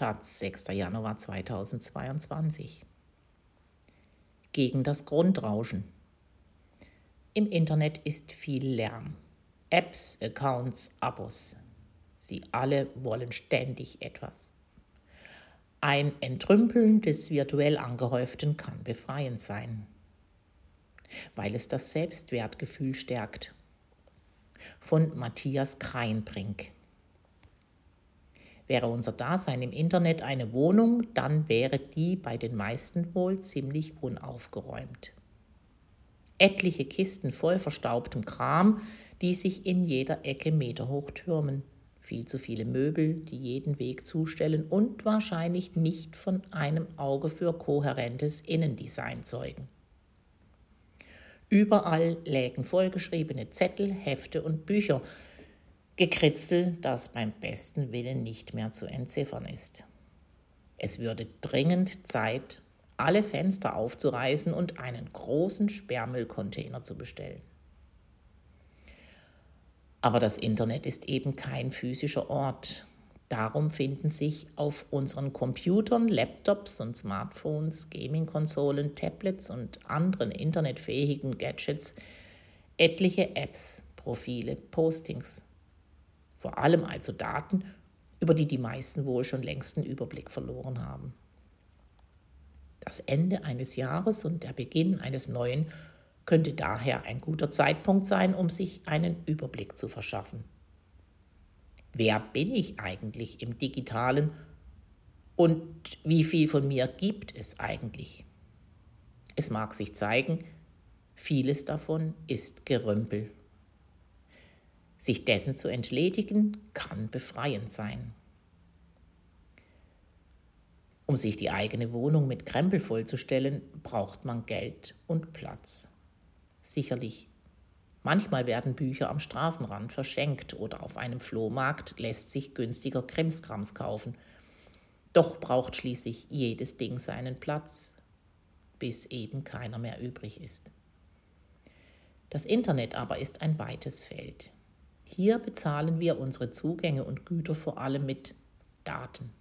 Taz 6. Januar 2022. Gegen das Grundrauschen. Im Internet ist viel Lärm. Apps, Accounts, Abos. Sie alle wollen ständig etwas. Ein Entrümpeln des virtuell angehäuften kann befreiend sein, weil es das Selbstwertgefühl stärkt. Von Matthias Kreinbrink. Wäre unser Dasein im Internet eine Wohnung, dann wäre die bei den meisten wohl ziemlich unaufgeräumt. Etliche Kisten voll verstaubtem Kram, die sich in jeder Ecke meterhoch türmen. Viel zu viele Möbel, die jeden Weg zustellen und wahrscheinlich nicht von einem Auge für kohärentes Innendesign zeugen. Überall lägen vollgeschriebene Zettel, Hefte und Bücher, Gekritzel, das beim besten Willen nicht mehr zu entziffern ist. Es würde dringend Zeit, alle Fenster aufzureißen und einen großen Sperrmüllcontainer zu bestellen. Aber das Internet ist eben kein physischer Ort. Darum finden sich auf unseren Computern, Laptops und Smartphones, Gaming-Konsolen, Tablets und anderen internetfähigen Gadgets etliche Apps, Profile, Postings, vor allem also Daten, über die die meisten wohl schon längst einen Überblick verloren haben. Das Ende eines Jahres und der Beginn eines neuen könnte daher ein guter Zeitpunkt sein, um sich einen Überblick zu verschaffen. Wer bin ich eigentlich im digitalen und wie viel von mir gibt es eigentlich? Es mag sich zeigen, vieles davon ist Gerümpel. Sich dessen zu entledigen, kann befreiend sein. Um sich die eigene Wohnung mit Krempel vollzustellen, braucht man Geld und Platz. Sicherlich. Manchmal werden Bücher am Straßenrand verschenkt oder auf einem Flohmarkt lässt sich günstiger Krimskrams kaufen. Doch braucht schließlich jedes Ding seinen Platz, bis eben keiner mehr übrig ist. Das Internet aber ist ein weites Feld. Hier bezahlen wir unsere Zugänge und Güter vor allem mit Daten.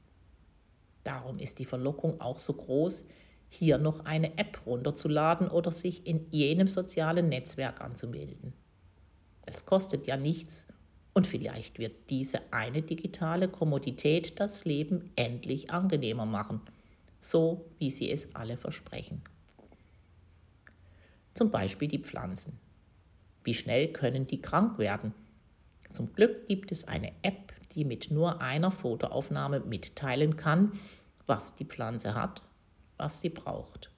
Darum ist die Verlockung auch so groß, hier noch eine App runterzuladen oder sich in jenem sozialen Netzwerk anzumelden. Es kostet ja nichts und vielleicht wird diese eine digitale Kommodität das Leben endlich angenehmer machen, so wie sie es alle versprechen. Zum Beispiel die Pflanzen. Wie schnell können die krank werden? Zum Glück gibt es eine App, die mit nur einer Fotoaufnahme mitteilen kann, was die Pflanze hat, was sie braucht.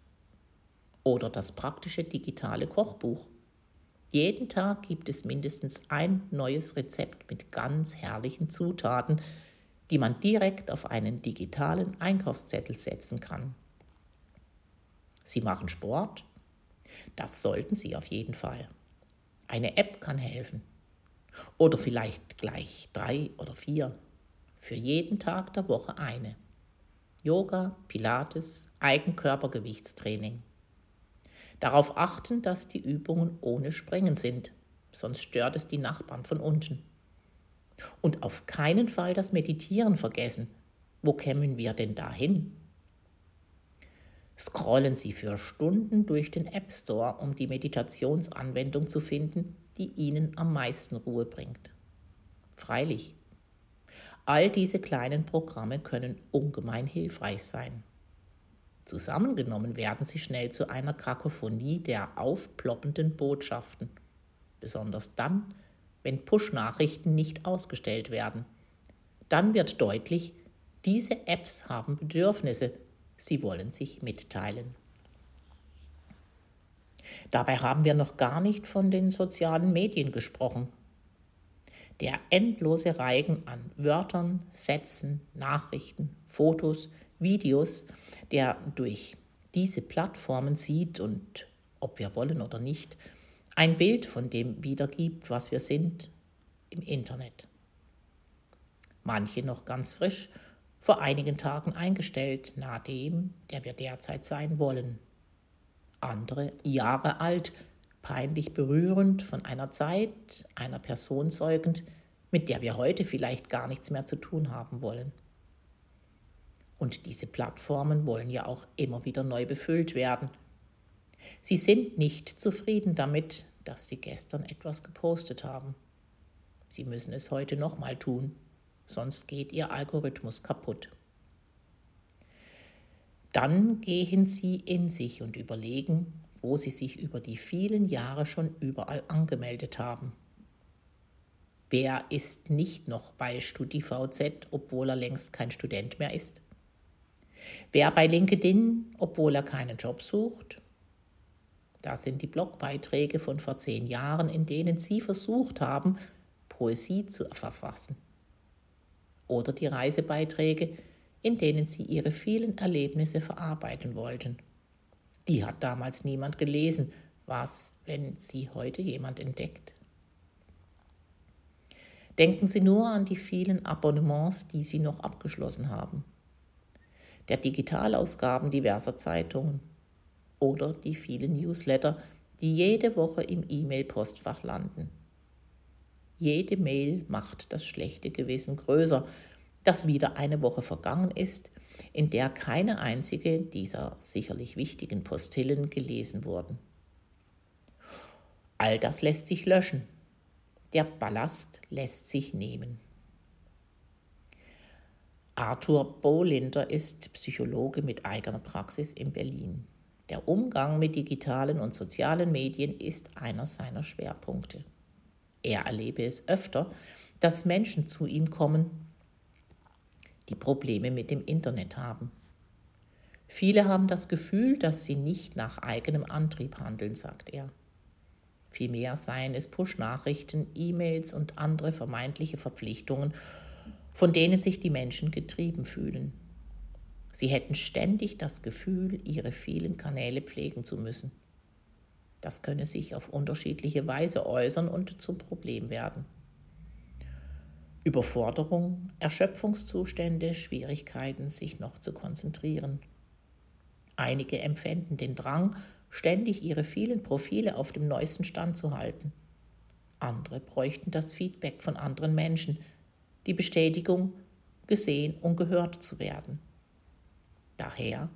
Oder das praktische digitale Kochbuch. Jeden Tag gibt es mindestens ein neues Rezept mit ganz herrlichen Zutaten, die man direkt auf einen digitalen Einkaufszettel setzen kann. Sie machen Sport? Das sollten Sie auf jeden Fall. Eine App kann helfen. Oder vielleicht gleich drei oder vier. Für jeden Tag der Woche eine. Yoga, Pilates, Eigenkörpergewichtstraining. Darauf achten, dass die Übungen ohne Springen sind, sonst stört es die Nachbarn von unten. Und auf keinen Fall das Meditieren vergessen. Wo kämen wir denn dahin? Scrollen Sie für Stunden durch den App Store, um die Meditationsanwendung zu finden, die Ihnen am meisten Ruhe bringt. Freilich, all diese kleinen Programme können ungemein hilfreich sein. Zusammengenommen werden sie schnell zu einer Kakophonie der aufploppenden Botschaften, besonders dann, wenn Push-Nachrichten nicht ausgestellt werden. Dann wird deutlich, diese Apps haben Bedürfnisse, sie wollen sich mitteilen. Dabei haben wir noch gar nicht von den sozialen Medien gesprochen. Der endlose Reigen an Wörtern, Sätzen, Nachrichten, Fotos, Videos, der durch diese Plattformen sieht und, ob wir wollen oder nicht, ein Bild von dem wiedergibt, was wir sind im Internet. Manche noch ganz frisch, vor einigen Tagen eingestellt, nahe dem, der wir derzeit sein wollen andere Jahre alt, peinlich berührend von einer Zeit, einer Person zeugend, mit der wir heute vielleicht gar nichts mehr zu tun haben wollen. Und diese Plattformen wollen ja auch immer wieder neu befüllt werden. Sie sind nicht zufrieden damit, dass Sie gestern etwas gepostet haben. Sie müssen es heute nochmal tun, sonst geht Ihr Algorithmus kaputt. Dann gehen Sie in sich und überlegen, wo Sie sich über die vielen Jahre schon überall angemeldet haben. Wer ist nicht noch bei StudiVZ, obwohl er längst kein Student mehr ist? Wer bei LinkedIn, obwohl er keinen Job sucht? Das sind die Blogbeiträge von vor zehn Jahren, in denen Sie versucht haben, Poesie zu verfassen. Oder die Reisebeiträge, in denen Sie Ihre vielen Erlebnisse verarbeiten wollten. Die hat damals niemand gelesen. Was, wenn sie heute jemand entdeckt? Denken Sie nur an die vielen Abonnements, die Sie noch abgeschlossen haben, der Digitalausgaben diverser Zeitungen oder die vielen Newsletter, die jede Woche im E-Mail-Postfach landen. Jede Mail macht das schlechte Gewissen größer, dass wieder eine Woche vergangen ist, in der keine einzige dieser sicherlich wichtigen Postillen gelesen wurden. All das lässt sich löschen, der Ballast lässt sich nehmen. Arthur Bolinder ist Psychologe mit eigener Praxis in Berlin. Der Umgang mit digitalen und sozialen Medien ist einer seiner Schwerpunkte. Er erlebe es öfter, dass Menschen zu ihm kommen, die Probleme mit dem Internet haben. Viele haben das Gefühl, dass sie nicht nach eigenem Antrieb handeln, sagt er. Vielmehr seien es Push-Nachrichten, E-Mails und andere vermeintliche Verpflichtungen, von denen sich die Menschen getrieben fühlen. Sie hätten ständig das Gefühl, ihre vielen Kanäle pflegen zu müssen. Das könne sich auf unterschiedliche Weise äußern und zum Problem werden. Überforderung, Erschöpfungszustände, Schwierigkeiten, sich noch zu konzentrieren. Einige empfinden den Drang, ständig ihre vielen Profile auf dem neuesten Stand zu halten. Andere bräuchten das Feedback von anderen Menschen, die Bestätigung, gesehen und gehört zu werden. Daher,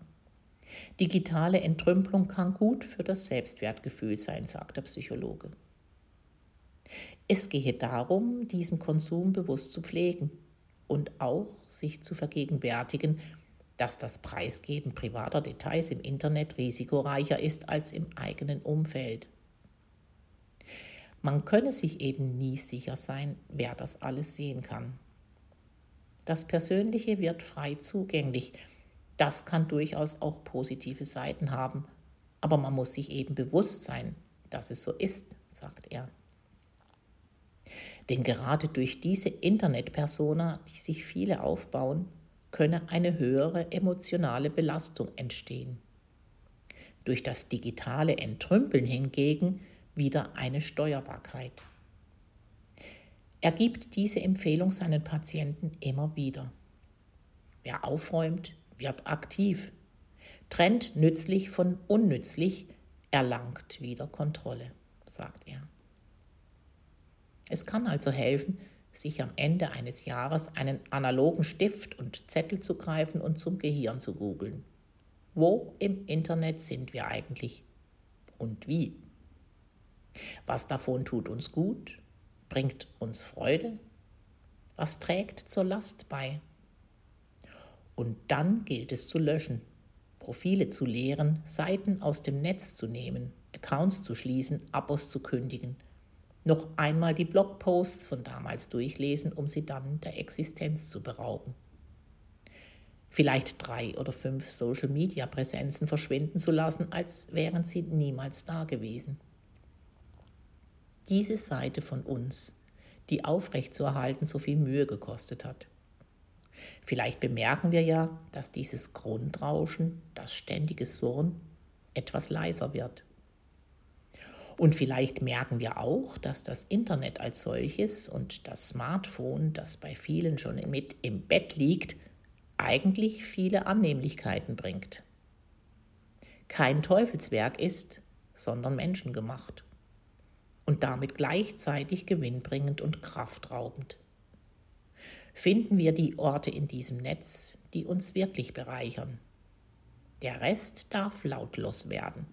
digitale Entrümpelung kann gut für das Selbstwertgefühl sein, sagt der Psychologe. Es gehe darum, diesen Konsum bewusst zu pflegen und auch sich zu vergegenwärtigen, dass das Preisgeben privater Details im Internet risikoreicher ist als im eigenen Umfeld. Man könne sich eben nie sicher sein, wer das alles sehen kann. Das Persönliche wird frei zugänglich. Das kann durchaus auch positive Seiten haben, aber man muss sich eben bewusst sein, dass es so ist, sagt er. Denn gerade durch diese Internetpersona, die sich viele aufbauen, könne eine höhere emotionale Belastung entstehen. Durch das digitale Entrümpeln hingegen wieder eine Steuerbarkeit. Er gibt diese Empfehlung seinen Patienten immer wieder. Wer aufräumt, wird aktiv, trennt nützlich von unnützlich, erlangt wieder Kontrolle, sagt er. Es kann also helfen, sich am Ende eines Jahres einen analogen Stift und Zettel zu greifen und zum Gehirn zu googeln. Wo im Internet sind wir eigentlich und wie? Was davon tut uns gut, bringt uns Freude? Was trägt zur Last bei? Und dann gilt es zu löschen, Profile zu leeren, Seiten aus dem Netz zu nehmen, Accounts zu schließen, Abos zu kündigen – noch einmal die Blogposts von damals durchlesen, um sie dann der Existenz zu berauben. Vielleicht drei oder fünf Social-Media-Präsenzen verschwinden zu lassen, als wären sie niemals da gewesen. Diese Seite von uns, die aufrechtzuerhalten so viel Mühe gekostet hat. Vielleicht bemerken wir ja, dass dieses Grundrauschen, das ständige Surren, etwas leiser wird. Und vielleicht merken wir auch, dass das Internet als solches und das Smartphone, das bei vielen schon mit im Bett liegt, eigentlich viele Annehmlichkeiten bringt. Kein Teufelswerk ist, sondern menschengemacht und damit gleichzeitig gewinnbringend und kraftraubend. finden wir die Orte in diesem Netz, die uns wirklich bereichern. Der Rest darf lautlos werden.